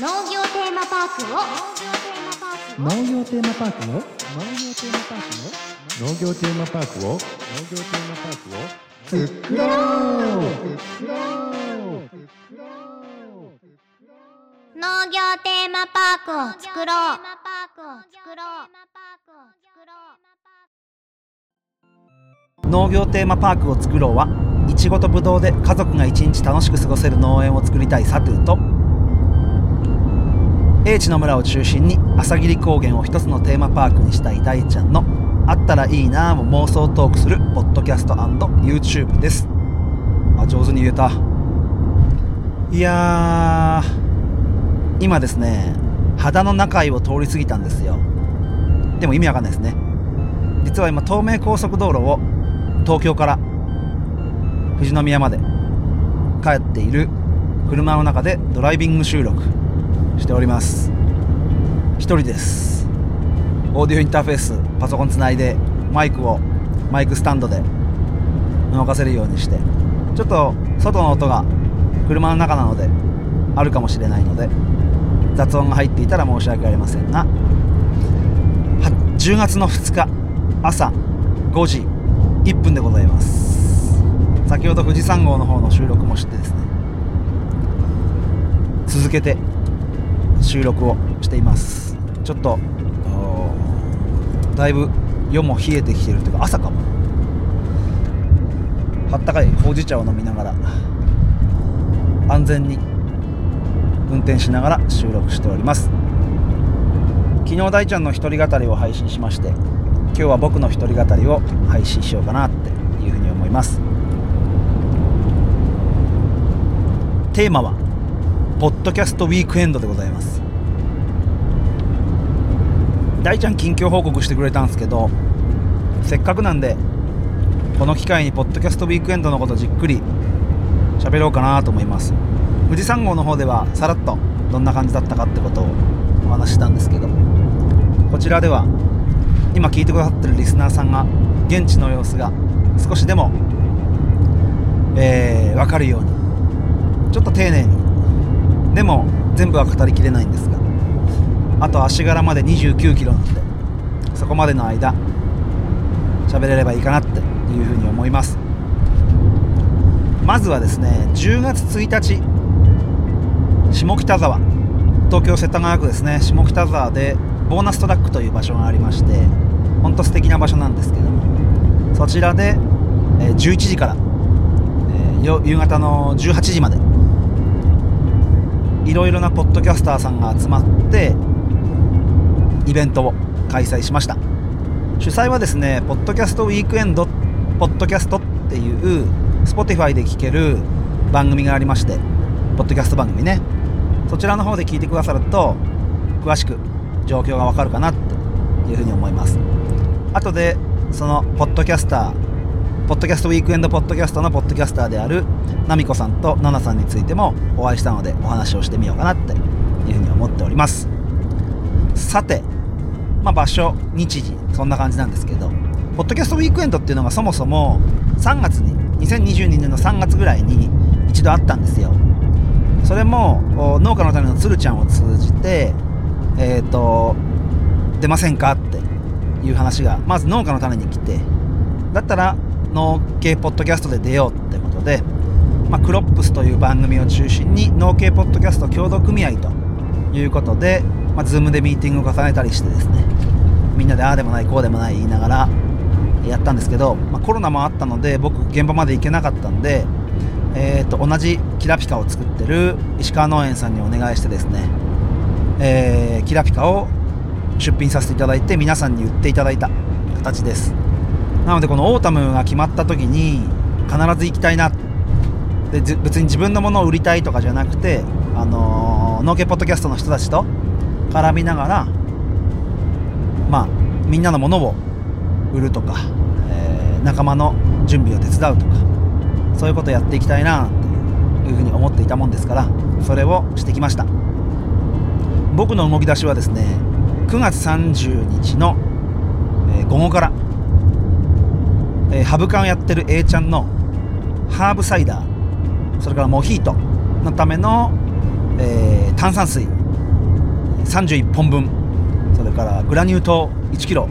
農業テーマパークを。農業テーマパークを？農業テーマパークを？農業テーマパークを？農業テーマパークを作ろう。作ろう農業テーマパークを作ろう。農業テーマパークを作ろうはいちごとぶどうで家族が一日楽しく過ごせる農園を作りたいサトゥーと英知の村を中心に朝霧高原を一つのテーマパークにしたい大ちゃんのあったらいいなぁも妄想トークするポッドキャスト &YouTube です。あ上手に言えた。いや今ですね秦野中井を通り過ぎたんですよ。でも意味わかんないですね。実は今東名高速道路を東京から富士宮まで帰っている車の中でドライビング収録。しております。一人です。オーディオインターフェースパソコンつないでマイクをマイクスタンドで動かせるようにしてちょっと外の音が車の中なのであるかもしれないので雑音が入っていたら申し訳ありませんが10月の2日朝5時1分でございます。先ほど富士山号の方の収録もしてですね続けて収録をしています。ちょっとだいぶ夜も冷えてきてるというか朝かも。あったかいほうじ茶を飲みながら安全に運転しながら収録しております。昨日大ちゃんの一人語りを配信しまして今日は僕の一人語りを配信しようかなっていうふうに思います。テーマはポッドキャストウィークエンドでございます。大ちゃん近況報告してくれたんですけどせっかくなんでこの機会にポッドキャストウィークエンドのことじっくり喋ろうかなと思います。富士山号の方ではさらっとどんな感じだったかってことをお話ししたんですけどこちらでは今聞いてくださってるリスナーさんが現地の様子が少しでも、えー、分かるようにちょっと丁寧にでも全部は語りきれないんですが。あと足柄まで2 9キロなんでそこまでの間喋れればいいかなっていうふうに思います。まずはですね10月1日下北沢。東京世田谷区ですね。下北沢でボーナストラックという場所がありましてほんと素敵な場所なんですけどもそちらで、11時から、夕方の18時までいろいろなポッドキャスターさんが集まってイベントを開催しました。主催はですねポッドキャストウィークエンドポッドキャストっていう Spotify で聴ける番組がありましてポッドキャスト番組ね。そちらの方で聞いてくださると詳しく状況がわかるかなっていうふうに思います。後でそのポッドキャスターポッドキャストウィークエンドポッドキャストのポッドキャスターであるナミコさんとナナさんについてもお会いしたのでお話をしてみようかなっていうふうに思っております。さて、まあ、場所日時そんな感じなんですけどポッドキャストウィークエンドっていうのがそもそも3月に2022年の3月ぐらいに一度あったんですよ。それも農家のためのつるちゃんを通じてえっ、と出ませんかっていう話がまず農家の種に来てだったら農系ポッドキャストで出ようってことで、まあ、クロップスという番組を中心に農系ポッドキャスト協同組合ということで、まあ、Zoom でミーティングを重ねたりしてですねみんなでああでもないこうでもない言いながらやったんですけど、まあ、コロナもあったので僕現場まで行けなかったんで、えー、と同じキラピカを作ってる石川農園さんにお願いしてですね、えーキラピカを出品させていただいて皆さんに売っていただいた形です。なのでこのオータムが決まった時に必ず行きたいな。で別に自分のものを売りたいとかじゃなくて、あのー農家ポッドキャストの人たちと絡みながらまあみんなのものを売るとか、えー仲間の準備を手伝うとかそういうことをやっていきたいなというふうに思っていたもんですからそれをしてきました。僕の動き出しはですね9月30日の、えー午後から、えーハブカンをやってる A ちゃんのハーブサイダーそれからモヒートのための、えー炭酸水31本分それからグラニュー糖 1kg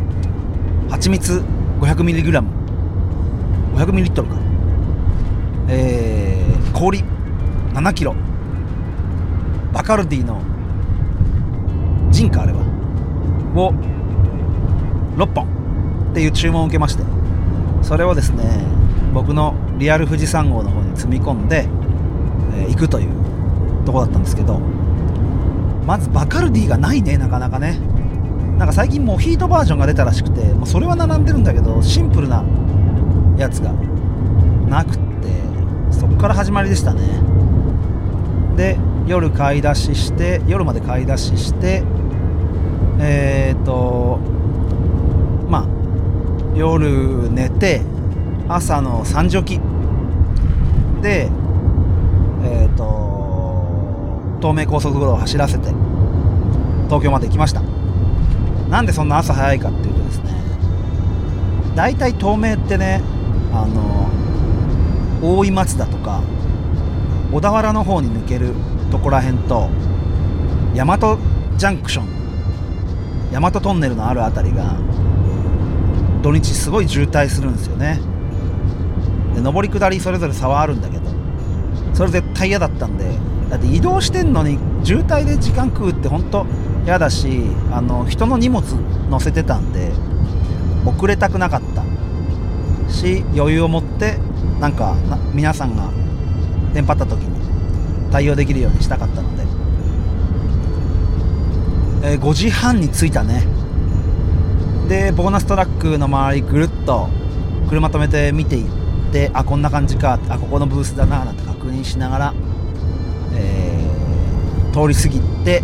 蜂蜜 500mg500ml かえー、氷 7kg バカルディのジンかあれはを6本っていう注文を受けましてそれをですね僕のリアル富士山号の方に積み込んで、えー行くというとこだったんですけどまずバカルディがないねなかなかね。なんか最近モヒートバージョンが出たらしくてもうそれは並んでるんだけどシンプルなやつがなくってそっから始まりでしたね。で夜買い出しして夜まで買い出ししてえっ、と夜寝て朝の3時起き。でえっ、と東名高速道路を走らせて東京まで行きました。なんでそんな朝早いかっていうとですね大体東名ってねあの大井松田とか小田原の方に抜けるとこらへんと大和ジャンクション大和トンネルのあるあたりが土日すごい渋滞するんですよね。で上り下りそれぞれ差はあるんだけどそれ絶対嫌だったんでだって移動してんのに渋滞で時間食うって本当嫌だしあの人の荷物乗せてたんで遅れたくなかった。し余裕を持ってなんか皆さんがテンパった時に対応できるようにしたかったので、えー5時半に着いたね。でボーナストラックの周りぐるっと車止めて見ていってあこんな感じかあここのブースだななんて確認しながら、えー通り過ぎて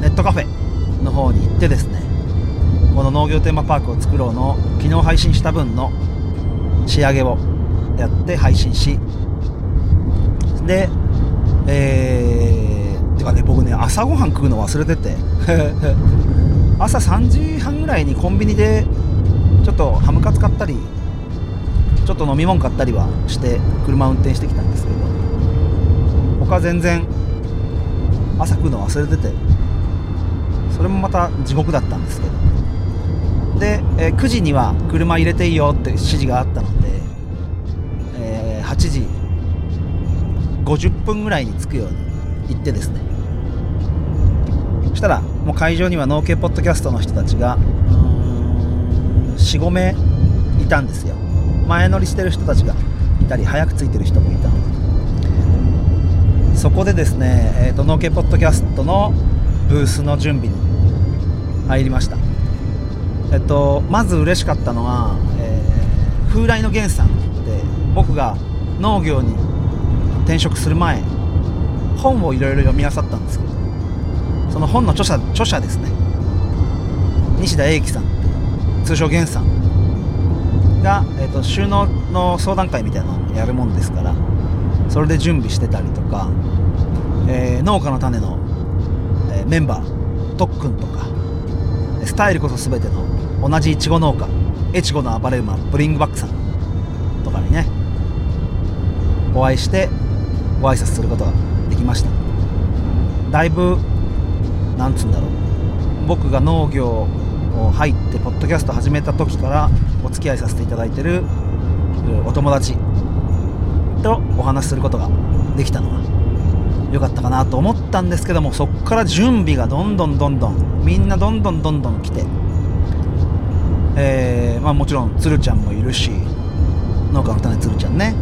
ネットカフェの方に行ってですねこの農業テーマパークを作ろうの昨日配信した分の仕上げをやって配信しでえー、てかね僕ね朝ごはん食うの忘れてて。朝3時半ぐらいにコンビニでちょっとハムカツ買ったりちょっと飲み物買ったりはして車運転してきたんですけど他全然朝食うの忘れててそれもまた地獄だったんですけど。で、えー9時には車入れていいよって指示があったので、えー8時50分ぐらいに着くように行ってですね。そしたらもう会場には農系ポッドキャストの人たちが45名いたんですよ。前乗りしてる人たちがいたり早く着いてる人もいた。のでそこでですね、えー、と農系ポッドキャストのブースの準備に入りました。えっとまず嬉しかったのは、えー風来の源さんで僕が農業に転職する前本をいろいろ読み漁ったんですけどその本の著者著者ですね。西田英樹さん通称源さん。が、えー、と収納の相談会みたいなのをやるもんですからそれで準備してたりとか、えー農家の種の、えーメンバー特訓とかスタイルこそ全ての同じいちご農家越後の暴れ馬ブリングバックさんとかにねお会いしてご挨拶することができました。だいぶなんつうんだろう。僕が農業を入ってポッドキャスト始めた時からお付き合いさせていただいてるお友達とお話しすることができたのは良かったかなと思ったんですけどもそこから準備がどんどんどんどんみんなどんどんどんどん来て、えーまあ、もちろん鶴ちゃんもいるし農家の種鶴ちゃんね。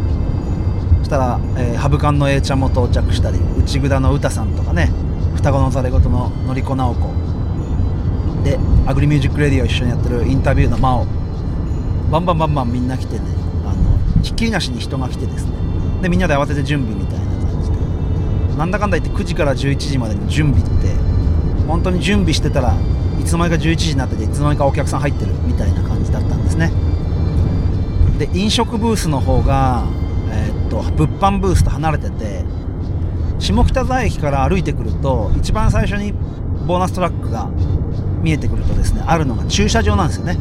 そしたら、えーハブカンの A ちゃんも到着したり内ぐだの歌さんとかね双子のざれ言ののりこ直子でアグリミュージックレディオ一緒にやってるインタビューの真央。バンバンバンバンみんな来てね。あのひっきりなしに人が来てですね。でみんなで慌てて準備みたいな感じで。なんだかんだ言って9時から11時までの準備って本当に準備してたらいつの間にか11時になってていつの間にかお客さん入ってるみたいな感じだったんですね。で飲食ブースの方が、えーっと物販ブースと離れてて下北沢駅から歩いてくると一番最初にボーナストラックが見えてくるとですねあるのが駐車場なんですよね。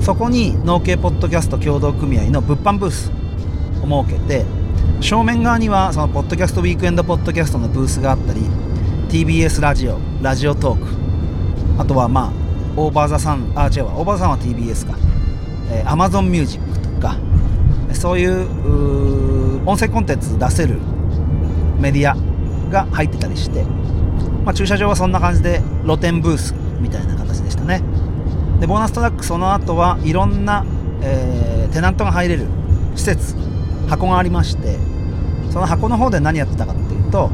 そこに農系ポッドキャスト協同組合の物販ブースを設けて正面側にはそのポッドキャストウィークエンドポッドキャストのブースがあったり TBS ラジオラジオトークあとはまあオーバーザさんあ違うわオーバーザさんは TBS か、えー、Amazon Music とかそういう音声コンテンツ出せるメディアが入ってたりして、まあ、駐車場はそんな感じで露天ブースみたいな形でしたね。でボーナストラックその後はいろんな、えーテナントが入れる施設箱がありましてその箱の方で何やってたかっていうと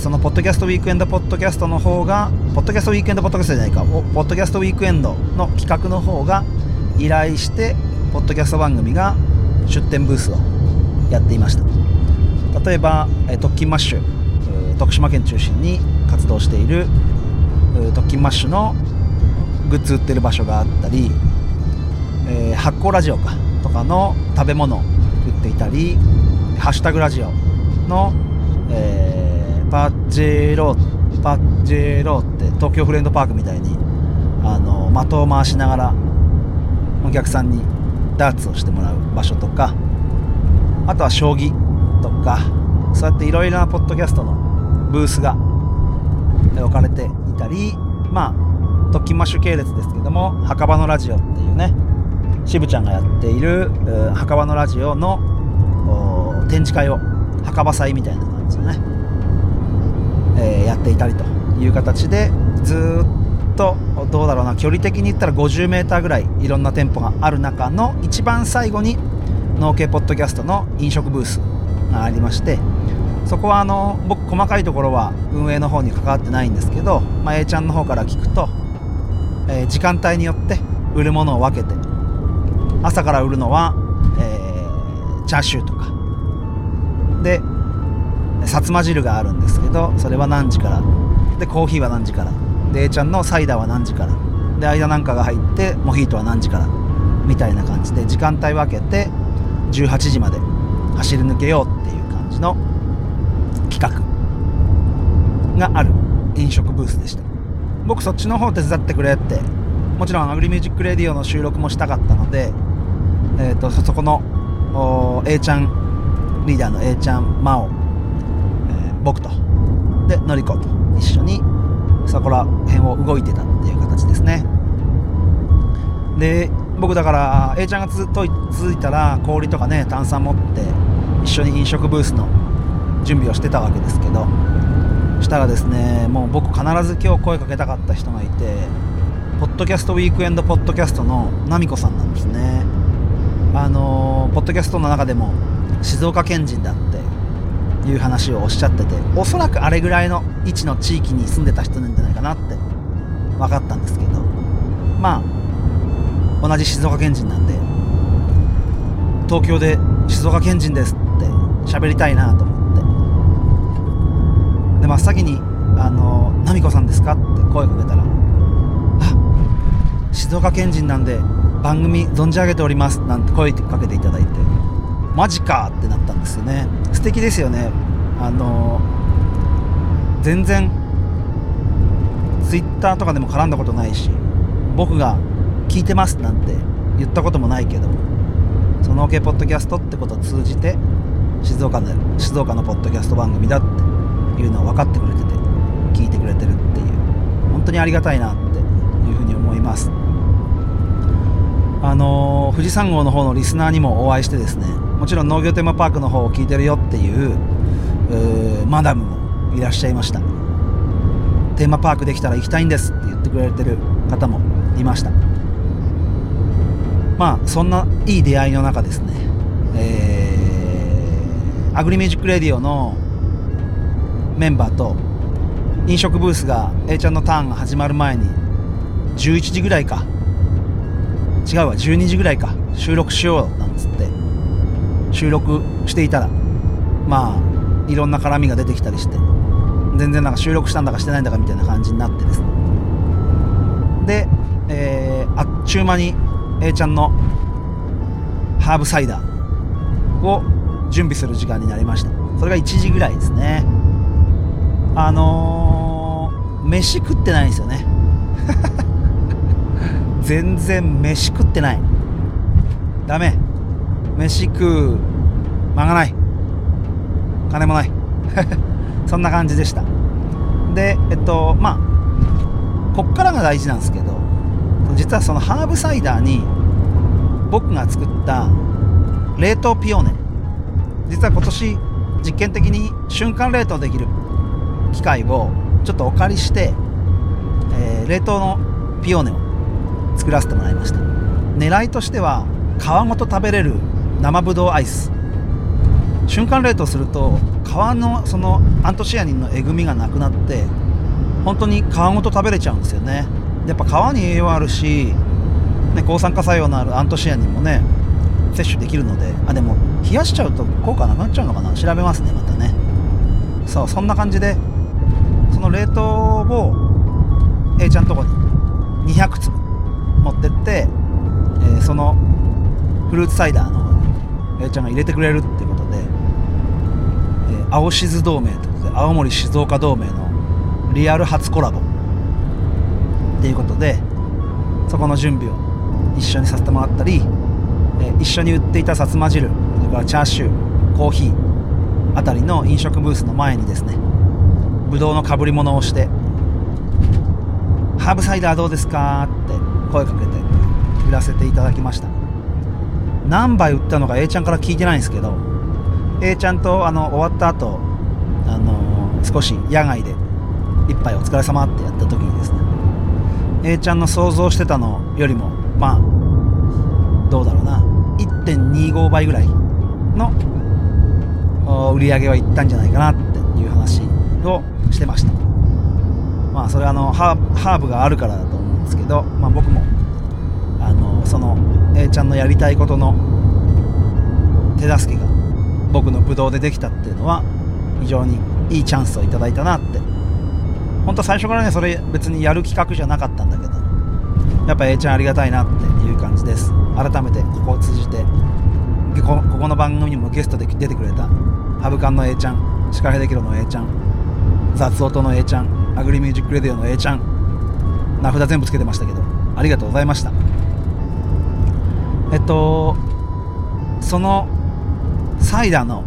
そのポッドキャストウィークエンドポッドキャストの方がポッドキャストウィークエンドポッドキャストじゃないかおポッドキャストウィークエンドの企画の方が依頼してポッドキャスト番組が出店ブースをやっていました。例えば、えー特勤マッシュ、徳島県中心に活動している特勤マッシュのグッズ売ってる場所があったり、えー発酵ラジオかとかの食べ物売っていたりハッシュタグラジオの、えーパッジェローパッジェロって東京フレンドパークみたいにあの的を回しながらお客さんにダーツをしてもらう場所とかあとは将棋とかそうやっていろいろなポッドキャストのブースが置かれていたりまあ特勤マッシュ系列ですけども墓場のラジオっていうね渋ちゃんがやっている墓場のラジオの展示会を墓場祭みたいな感じでね、えーやっていたりという形でずっとどうだろうな距離的に言ったら 50m ぐらいいろんな店舗がある中の一番最後に農系ポッドキャストの飲食ブースがありましてそこはあの僕細かいところは運営の方に関わってないんですけど、まあ、A ちゃんの方から聞くと、えー時間帯によって売るものを分けて朝から売るのは、えーチャーシューとか。でさつま汁があるんですけどそれは何時からでコーヒーは何時からで A ちゃんのサイダーは何時からで間なんかが入ってモヒートは何時からみたいな感じで時間帯分けて18時まで走り抜けようっていう感じの企画がある飲食ブースでした。僕そっちの方手伝ってくれって。もちろんアグリミュージックレディオの収録もしたかったので、えー、とそこの A ちゃんリーダーの A ちゃん真央、えー僕とでのりこと一緒にそこら辺を動いてたっていう形ですね。で僕だから A ちゃんがつと続いたら氷とかね炭酸持って一緒に飲食ブースの準備をしてたわけですけどしたらですねもう僕必ず今日声かけたかった人がいてポッドキャストウィークエンドポッドキャストのナミコさんなんですね。あのーポッドキャストの中でも静岡県人だっていう話をおっしゃってておそらくあれぐらいの位置の地域に住んでた人なんじゃないかなって分かったんですけどまあ同じ静岡県人なんで東京で静岡県人ですって喋りたいなと真っ先に「あのナミコさんですか?」って声かけたら「あ静岡県人なんで番組存じ上げております」なんて声かけていただいてマジかってなったんですよね素敵ですよねあの全然ツイッターとかでも絡んだことないし僕が聞いてますなんて言ったこともないけどその OK ポッドキャストってことを通じて静岡の静岡のポッドキャスト番組だっていうのを分かってくれてて聞いてくれてるっていう。本当にありがたいなっていうふうに思います。あのー富士山号の方のリスナーにもお会いしてですねもちろん農業テーマパークの方を聞いてるよっていううマダムもいらっしゃいました。テーマパークできたら行きたいんですって言ってくれてる方もいました。まあそんないい出会いの中ですね。えーアグリミュージックレディオのメンバーと飲食ブースが A ちゃんのターンが始まる前に11時ぐらいか。違うわ12時ぐらいか。収録しようなんつって収録していたらまあいろんな絡みが出てきたりして全然なんか収録したんだかしてないんだかみたいな感じになってですね。で、えーあっちゅう間に A ちゃんのハーブサイダーを準備する時間になりました。それが1時ぐらいですね。あのー飯食ってないんですよね。全然飯食ってない。ダメ。飯食う間がない。金もない。そんな感じでした。でえっとまあこっからが大事なんですけど実はそのハーブサイダーに僕が作った冷凍ピオーネ。実は今年実験的に瞬間冷凍できる。機械をちょっとお借りして、えー冷凍のピオーネを作らせてもらいました。狙いとしては皮ごと食べれる生ぶどうアイス。瞬間冷凍すると皮のそのアントシアニンのえぐみがなくなって本当に皮ごと食べれちゃうんですよね。やっぱ皮に栄養あるし、ね、抗酸化作用のあるアントシアニンもね摂取できるのであでも冷やしちゃうと効果なくなっちゃうのかな？調べますねまたね。そうそんな感じでその冷凍を A ちゃんとこに200粒持ってって、えーそのフルーツサイダーの方に A ちゃんが入れてくれるっていうことで、えー青しず同盟ということで青森静岡同盟のリアル初コラボっていうことでそこの準備を一緒にさせてもらったり、えー一緒に売っていたさつま汁それからチャーシューコーヒーあたりの飲食ブースの前にですねぶどうのかぶり物をして「ハーブサイダーどうですか?」って声かけて売らせていただきました何杯売ったのか A ちゃんから聞いてないんですけど A ちゃんとあの終わった後あの少し野外で一杯お疲れ様ってやった時にですね A ちゃんの想像してたのよりもまあどうだろうな1.25倍ぐらいの売り上げはいったんじゃないかなっていう話をしてました。まあそれはあのハーブがあるからだと思うんですけど、まあ、僕もあのその A ちゃんのやりたいことの手助けが僕のブドウでできたっていうのは非常にいいチャンスをいただいたなって。本当最初からねそれ別にやる企画じゃなかったんだけどやっぱ A ちゃんありがたいなっていう感じです。改めてここを通じてこここの番組にもゲストで出てくれたハブカンの A ちゃんシカヘデキロの A ちゃん雑音の A ちゃんアグリミュージックレディオの A ちゃん名札全部つけてましたけどありがとうございました。えっとそのサイダーの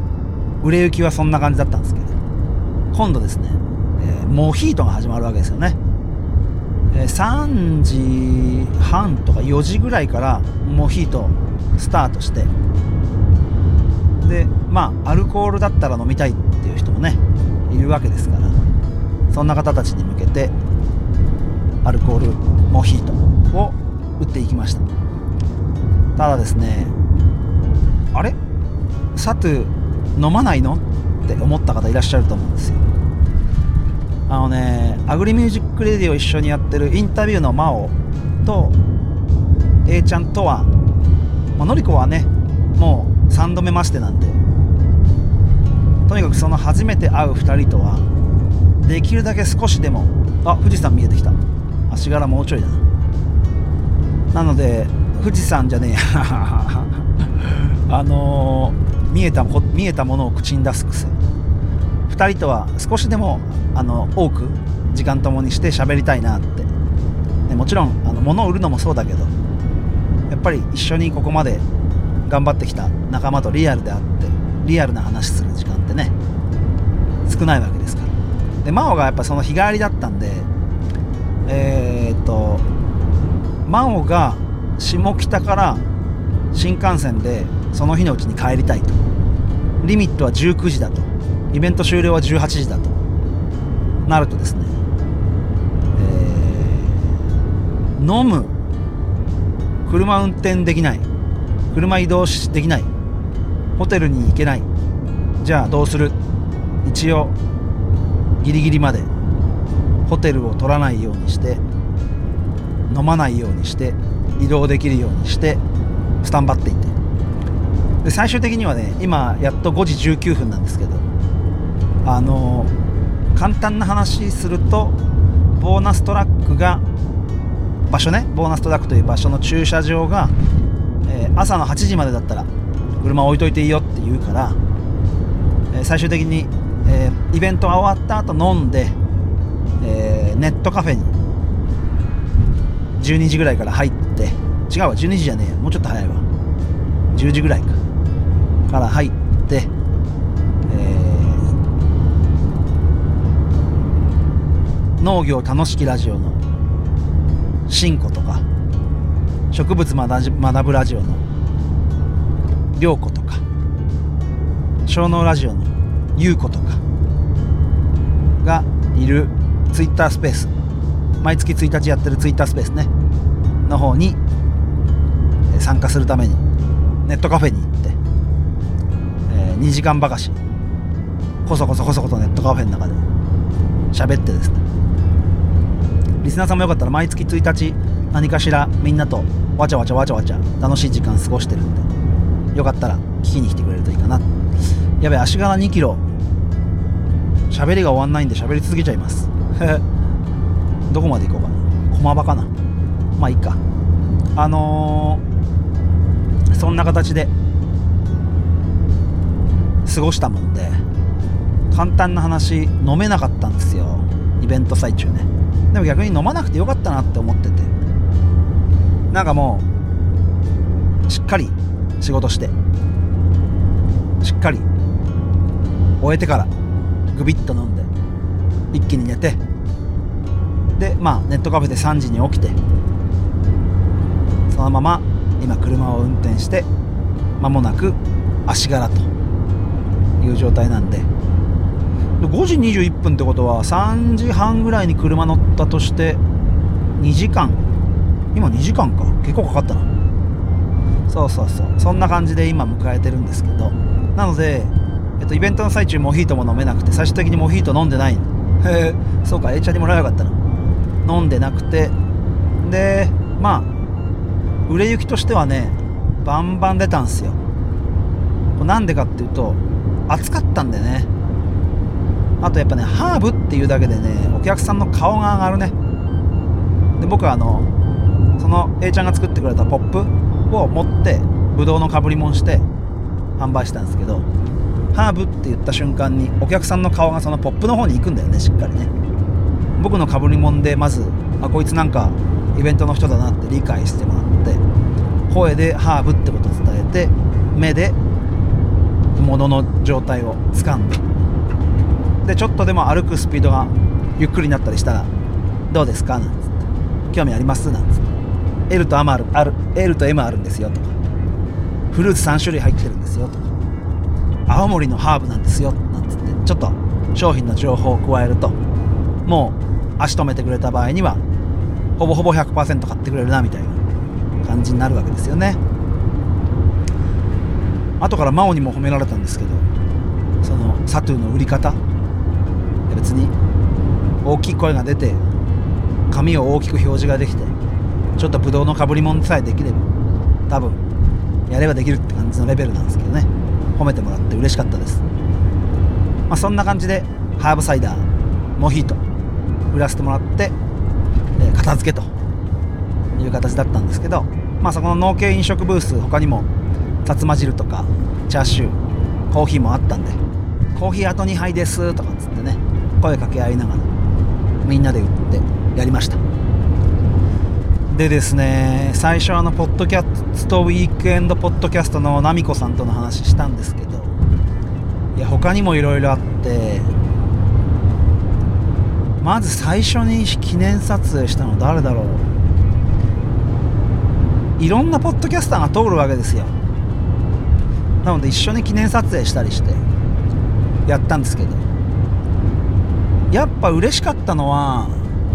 売れ行きはそんな感じだったんですけど今度ですね、えーモヒートが始まるわけですよね、えー3時半とか4時ぐらいからモヒートスタートしてでまあアルコールだったら飲みたいっていう人もねいるわけですからそんな方たちに向けてアルコールモヒートを売っていきました。ただですねあれ？サトゥ飲まないの？って思った方いらっしゃると思うんですよ。あのねアグリミュージックレディオを一緒にやってるインタビューの真央と A ちゃんとは、まあのりこはねもう3度目ましてなんでとにかくその初めて会う2人とはできるだけ少しでもあ富士山見えてきた。足柄もうちょいだな。なので富士山じゃねえや。あのー見えた見えたものを口に出す癖。2人とは少しでもあの多く時間ともにして喋りたいなって、ねもちろんあの物を売るのもそうだけどやっぱり一緒にここまで頑張ってきた仲間とリアルであってリアルな話する時間ってね少ないわけですから。で真央がやっぱその日帰りだったんでえーっと真央が下北から新幹線でその日のうちに帰りたいと。リミットは19時だと。イベント終了は18時だと。なるとですね、えー飲む車運転できない車移動できないホテルに行けないじゃあどうする？一応ギリギリまでホテルを取らないようにして飲まないようにして移動できるようにしてスタンバっていて。で最終的にはね今やっと5時19分なんですけどあの簡単な話するとボーナストラックが場所ねボーナストラックという場所の駐車場が、えー朝の8時までだったら車置いといていいよって言うから、えー最終的に、えーイベントが終わった後飲んで、えーネットカフェに12時ぐらいから入って違うわ12時じゃねえや。もうちょっと早いわ。10時ぐらいか。から入って、えー農業楽しきラジオのしんことか植物学学ぶラジオのりょうことか小脳ラジオのゆうことかいるツイッタースペース。毎月1日やってるツイッタースペースね。の方に参加するためにネットカフェに行って、え2時間ばかしこそこそこそこそネットカフェの中で喋ってですね。リスナーさんもよかったら毎月1日何かしらみんなとわちゃわちゃわちゃわちゃ楽しい時間過ごしてるんでよかったら聞きに来てくれるといいかな。やべ足柄2キロ喋りが終わんないんで喋り続けちゃいます。どこまで行こうかな。駒場かな。まあいいか。あのーそんな形で過ごしたもんで簡単な話飲めなかったんですよ。イベント最中ね。でも逆に飲まなくてよかったなって思ってて。なんかもうしっかり仕事してしっかり終えてからグビッと飲んで一気に寝てでまあネットカフェで3時に起きてそのまま今車を運転して間もなく足柄という状態なんで。で5時21分ってことは3時半ぐらいに車乗ったとして2時間。今2時間か。結構かかったな。そうそうそう。そんな感じで今迎えてるんですけど。なので、えっと、イベントの最中モヒートも飲めなくて最終的にモヒート飲んでないへえ。そうか A ちゃんにもらえばよかったな。飲んでなくて。でまあ売れ行きとしてはねバンバン出たんすよ。なんでかっていうと暑かったんでね。あとやっぱねハーブっていうだけでねお客さんの顔が上がるね。で僕はあのその A ちゃんが作ってくれたポップを持ってブドウのかぶりもんして販売したんですけどハーブって言った瞬間にお客さんの顔がそのポップの方に行くんだよねしっかりね。僕のかぶりもんでまずあこいつなんかイベントの人だなって理解してもらって声でハーブってことを伝えて目で物の状態を掴んで。でちょっとでも歩くスピードがゆっくりになったりしたら「どうですか?」なんつって「興味あります?」なんつって「L と M あるある L と M あるんですよ」とか「フルーツ3種類入ってるんですよ」とか「青森のハーブなんですよ」なんつってちょっと商品の情報を加えるともう足止めてくれた場合にはほぼほぼ100%買ってくれるなみたいな感じになるわけですよね。後から真央にも褒められたんですけどそのサトゥーの売り方。別に大きい声が出て紙を大きく表示ができてちょっとブドウのかぶり物さえできれば多分やればできるって感じのレベルなんですけどね。褒めてもらって嬉しかったです。まあそんな感じでハーブサイダーモヒート売らせてもらって、えー片付けという形だったんですけどまあそこの農系飲食ブース他にもさつま汁とかチャーシューコーヒーもあったんでコーヒーあと2杯ですとかっつってね声かけ合いながらみんなで売ってやりました。でですね最初あのポッドキャストウィークエンドポッドキャストのナミコさんとの話したんですけどいや他にもいろいろあってまず最初に記念撮影したの誰だろう。いろんなポッドキャスターが通るわけですよ。なので一緒に記念撮影したりしてやったんですけど。やっぱ嬉しかったのは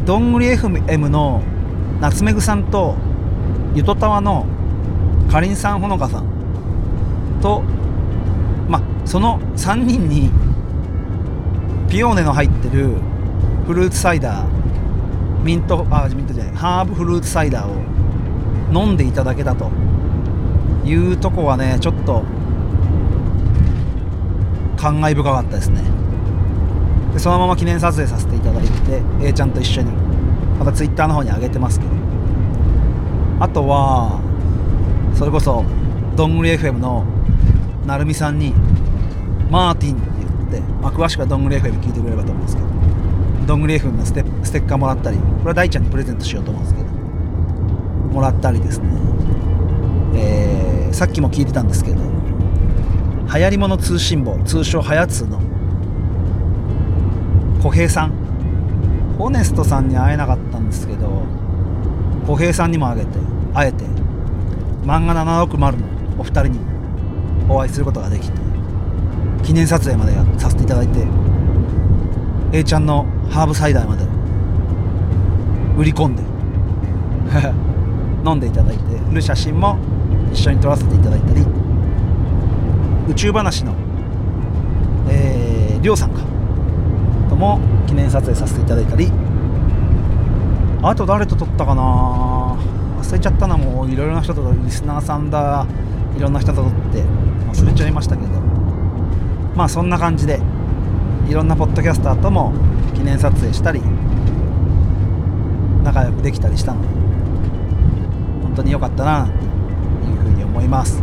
どんぐり FM の夏目ぐさんとゆとたわのかりんさんほのかさん。とまあその3人にピオーネの入ってるフルーツサイダーミントあミントじゃないハーブフルーツサイダーを飲んでいただけたと。いうとこはねちょっと感慨深かったですね。でそのまま記念撮影させていただいて A ちゃんと一緒に。また Twitter の方に上げてますけど。あとはそれこそどんぐり FM のなるみさんにマーティンって言って、まあ、詳しくはどんぐり FM 聞いてくれればと思うんですけどどんぐり FM のステステッカーもらったりこれは大ちゃんにプレゼントしようと思うんですけどもらったりですね。えーさっきも聞いてたんですけど流行り物通信簿通称はやつの小平さんホネストさんに会えなかったんですけど小平さんにもあげて会えて漫画760のお二人にお会いすることができて記念撮影までやさせていただいて A ちゃんのハーブサイダーまで売り込んで 飲んでいただいてる写真も一緒に撮らせていただいたり宇宙話のえー、りょうさんかとも記念撮影させていただいたり。あと誰と撮ったかな。忘れちゃったなもういろいろな人とリスナーさんだ。いろんな人と撮って忘れちゃいましたけど。まあそんな感じでいろんなポッドキャスターとも記念撮影したり仲良くできたりしたので本当に良かったなというふうに思います。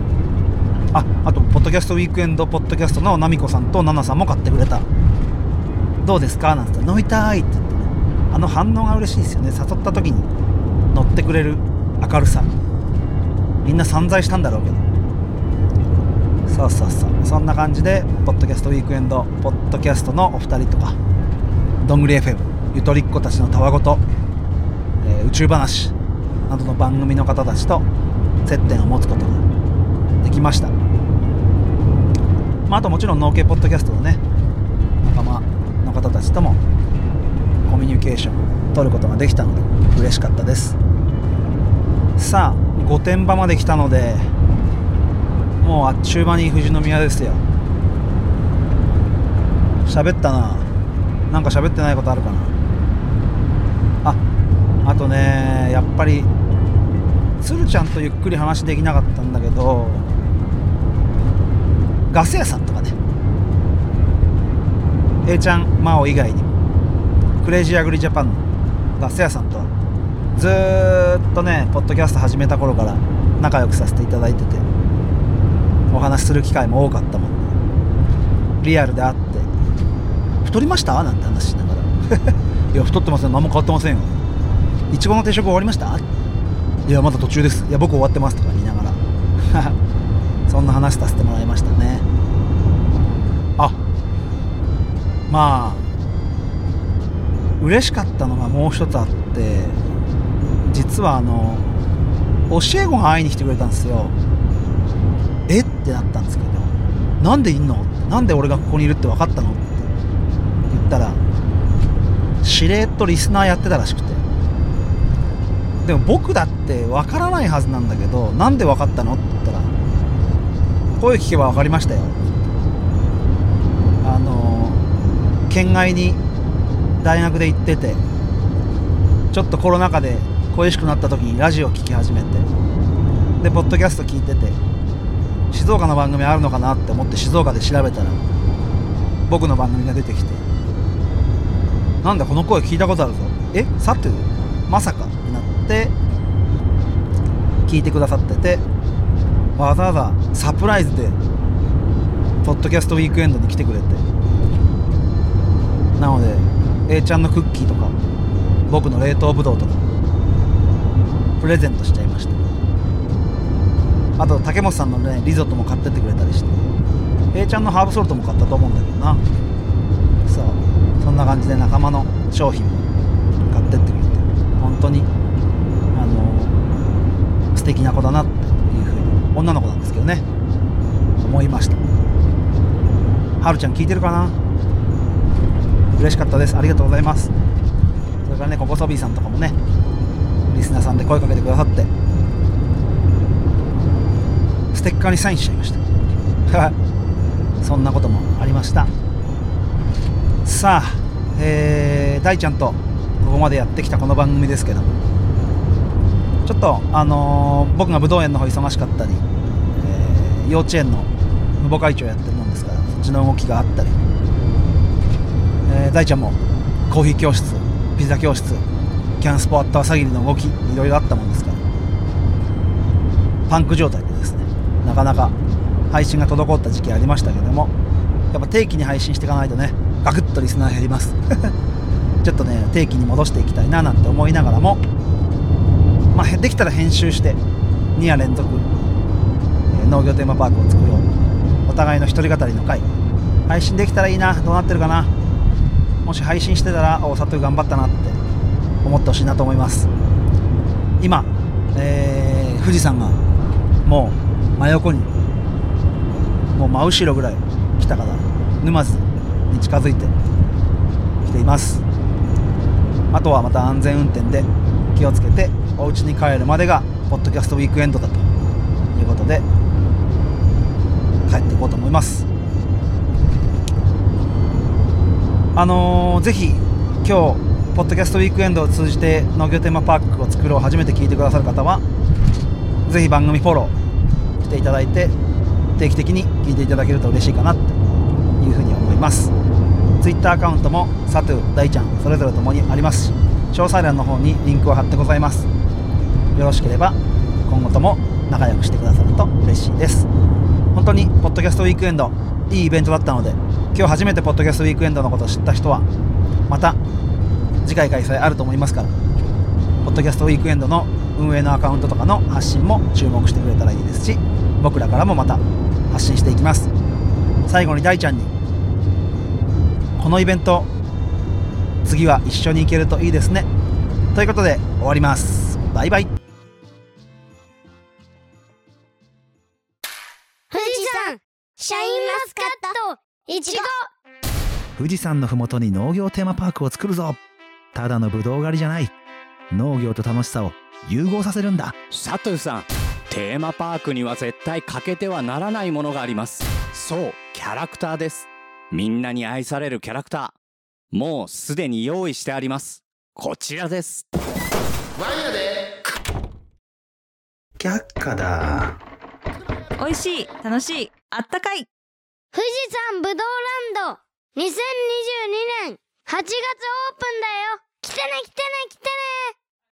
ああとポッドキャストウィークエンドポッドキャストのナミコさんとナナさんも買ってくれた。どうですか？なんて言ったら飲みたいって言ってね。あの反応が嬉しいですよね。誘った時に乗ってくれる明るさ。みんな散財したんだろうけど。そうそうそう。そんな感じでポッドキャストウィークエンドポッドキャストのお二人とかどんぐり FM ゆとりっ子たちのたわごと、えー宇宙話などの番組の方たちと接点を持つことができました、まあ、あともちろん農系ポッドキャストのね仲間方たちともコミュニケーションを取ることができたので嬉しかったです。さあ御殿場まで来たのでもうあっちゅう間に富士宮ですよ。喋ったな。なんか喋ってないことあるかな。ああとねやっぱり鶴ちゃんとゆっくり話できなかったんだけどガス屋さん A ちゃん真央以外にクレイジーアグリジャパンのガス屋さんとはずっとねポッドキャスト始めた頃から仲良くさせていただいててお話しする機会も多かったもんでリアルで会って「太りました?」なんて話しながら「いや太ってません。何も変わってませんよ」「いちごの定食終わりました?」いやまだ途中です。いや僕終わってますとか言いながら。そんな話させてもらいましたね。まあ嬉しかったのがもう一つあって実はあの教え子が会いに来てくれたんですよ。え？ってなったんですけどなんでいんの？なんで俺がここにいるって分かったの？って言ったらしれっとリスナーやってたらしくて。でも僕だって分からないはずなんだけどなんで分かったの？って言ったら声聞けば分かりましたよ。県外に大学で行っててちょっとコロナ禍で恋しくなった時にラジオ聴き始めてでポッドキャスト聞いてて静岡の番組あるのかなって思って静岡で調べたら僕の番組が出てきてなんだこの声聞いたことあるぞ。えさてまさかってなって聞いてくださっててわざわざサプライズでポッドキャストウィークエンドに来てくれてなので A ちゃんのクッキーとか僕の冷凍ブドウとかプレゼントしちゃいました。あと竹本さんのねリゾットも買ってってくれたりして A ちゃんのハーブソルトも買ったと思うんだけどな。そう。そんな感じで仲間の商品も買ってってくれて本当にあの素敵な子だなっていうふうに女の子なんですけどね。思いました。はるちゃん聞いてるかな？嬉しかったです。ありがとうございます。それからねココソビーさんとかもねリスナーさんで声かけてくださってステッカーにサインしちゃいました。そんなこともありました。さあ、えー、大ちゃんとここまでやってきたこの番組ですけどちょっとあのー僕が武道園の方忙しかったり、えー幼稚園の無母会長やってるもんですからそっちの動きがあったり、えー大ちゃんもコーヒー教室ピザ教室キャンスポアット朝霧の動きいろいろあったもんですから。パンク状態でですねなかなか配信が滞った時期ありましたけどもやっぱ定期に配信していかないとねガクッとリスナー減ります。ちょっとね定期に戻していきたいななんて思いながらもまあできたら編集して2夜連続、え農業テーマパークを作ろう。お互いの一人語りの回配信できたらいいな。どうなってるかな。もし配信してたらお佐藤頑張ったなって思ってほしいなと思います。今、えー富士山がもう真横にもう真後ろぐらい来たから沼津に近づいてきています。あとはまた安全運転で気をつけてお家に帰るまでがポッドキャストウィークエンドだということで帰っていこうと思います。あのーぜひ今日ポッドキャストウィークエンドを通じて農業テーマパークを作ろう初めて聞いてくださる方はぜひ番組フォローしていただいて定期的に聞いていただけると嬉しいかなというふうに思います。ツイッターアカウントもサトゥ大ちゃんそれぞれともにありますし詳細欄の方にリンクを貼ってございます。よろしければ今後とも仲良くしてくださると嬉しいです。本当にポッドキャストウィークエンドいいイベントだったので今日初めてポッドキャストウィークエンドのことを知った人はまた次回開催あると思いますからポッドキャストウィークエンドの運営のアカウントとかの発信も注目してくれたらいいですし僕らからもまた発信していきます。最後に大ちゃんにこのイベント次は一緒に行けるといいですね。ということで終わります。バイバイ。富士山のふもとに農業テーマパークを作るぞ。ただのブドウ狩りじゃない。農業と楽しさを融合させるんだ。サトゥさんテーマパークには絶対欠けてはならないものがあります。そう。キャラクターです。みんなに愛されるキャラクター。もうすでに用意してあります。こちらです。却下だ。美味しい。楽しい。あったかい。富士山ぶどうランド2022年8月オープンだよ。来てね来てね来てね。